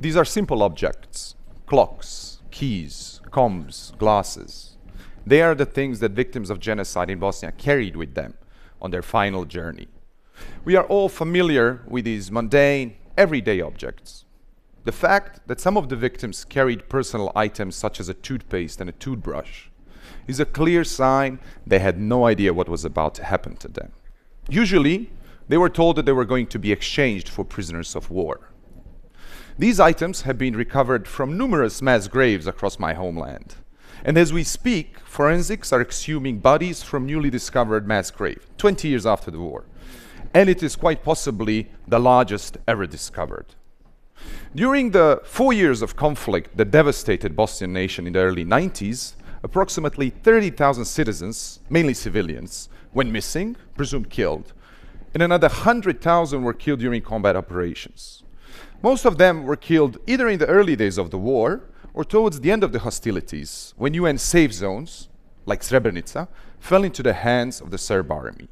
These are simple objects clocks, keys, combs, glasses. They are the things that victims of genocide in Bosnia carried with them on their final journey. We are all familiar with these mundane, everyday objects. The fact that some of the victims carried personal items such as a toothpaste and a toothbrush is a clear sign they had no idea what was about to happen to them. Usually, they were told that they were going to be exchanged for prisoners of war. These items have been recovered from numerous mass graves across my homeland. And as we speak, forensics are exhuming bodies from newly discovered mass grave, 20 years after the war. And it is quite possibly the largest ever discovered. During the four years of conflict that devastated Bosnian nation in the early 90s, approximately 30,000 citizens, mainly civilians, went missing, presumed killed, and another 100,000 were killed during combat operations. Most of them were killed either in the early days of the war or towards the end of the hostilities, when UN safe zones, like Srebrenica, fell into the hands of the Serb army.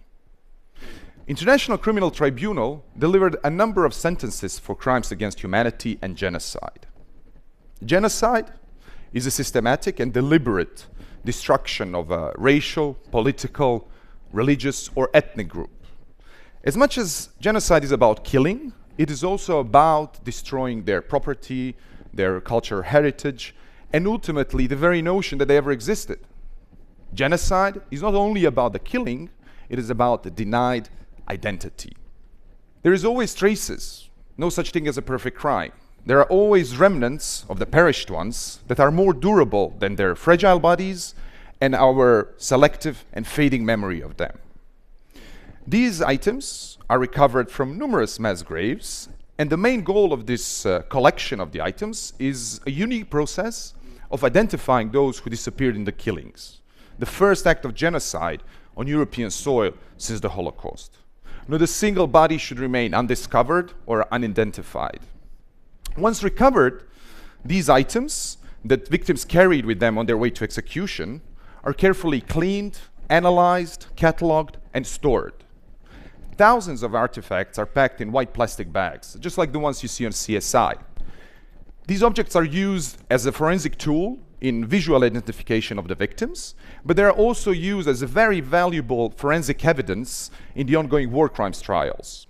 International Criminal Tribunal delivered a number of sentences for crimes against humanity and genocide. Genocide is a systematic and deliberate destruction of a racial, political, religious, or ethnic group. As much as genocide is about killing, it is also about destroying their property, their cultural heritage, and ultimately the very notion that they ever existed. Genocide is not only about the killing, it is about the denied identity. There is always traces, no such thing as a perfect crime there are always remnants of the perished ones that are more durable than their fragile bodies and our selective and fading memory of them. These items are recovered from numerous mass graves, and the main goal of this uh, collection of the items is a unique process of identifying those who disappeared in the killings, the first act of genocide on European soil since the Holocaust. Not a single body should remain undiscovered or unidentified. Once recovered, these items that victims carried with them on their way to execution are carefully cleaned, analyzed, cataloged, and stored. Thousands of artifacts are packed in white plastic bags, just like the ones you see on CSI. These objects are used as a forensic tool in visual identification of the victims, but they are also used as a very valuable forensic evidence in the ongoing war crimes trials.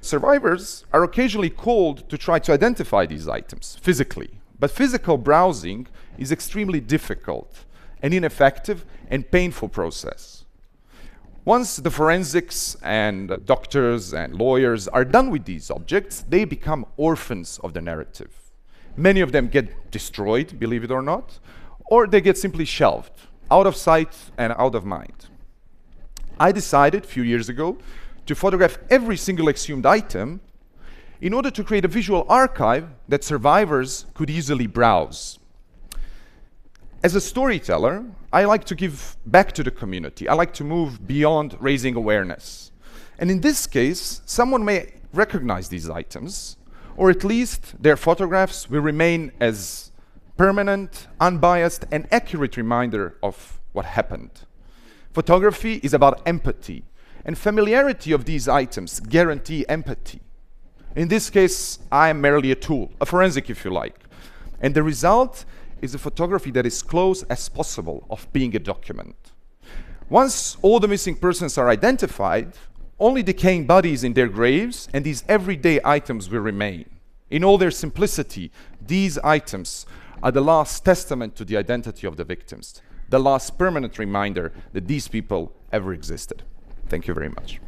Survivors are occasionally called to try to identify these items physically, but physical browsing is extremely difficult, an ineffective and painful process. Once the forensics and doctors and lawyers are done with these objects, they become orphans of the narrative. Many of them get destroyed, believe it or not, or they get simply shelved, out of sight and out of mind. I decided a few years ago to photograph every single exhumed item in order to create a visual archive that survivors could easily browse. As a storyteller, I like to give back to the community. I like to move beyond raising awareness. And in this case, someone may recognize these items, or at least their photographs will remain as permanent, unbiased, and accurate reminder of what happened. Photography is about empathy, and familiarity of these items guarantee empathy. In this case, I am merely a tool, a forensic if you like. And the result is a photography that is close as possible of being a document. Once all the missing persons are identified, only decaying bodies in their graves and these everyday items will remain. In all their simplicity, these items are the last testament to the identity of the victims, the last permanent reminder that these people ever existed. Thank you very much.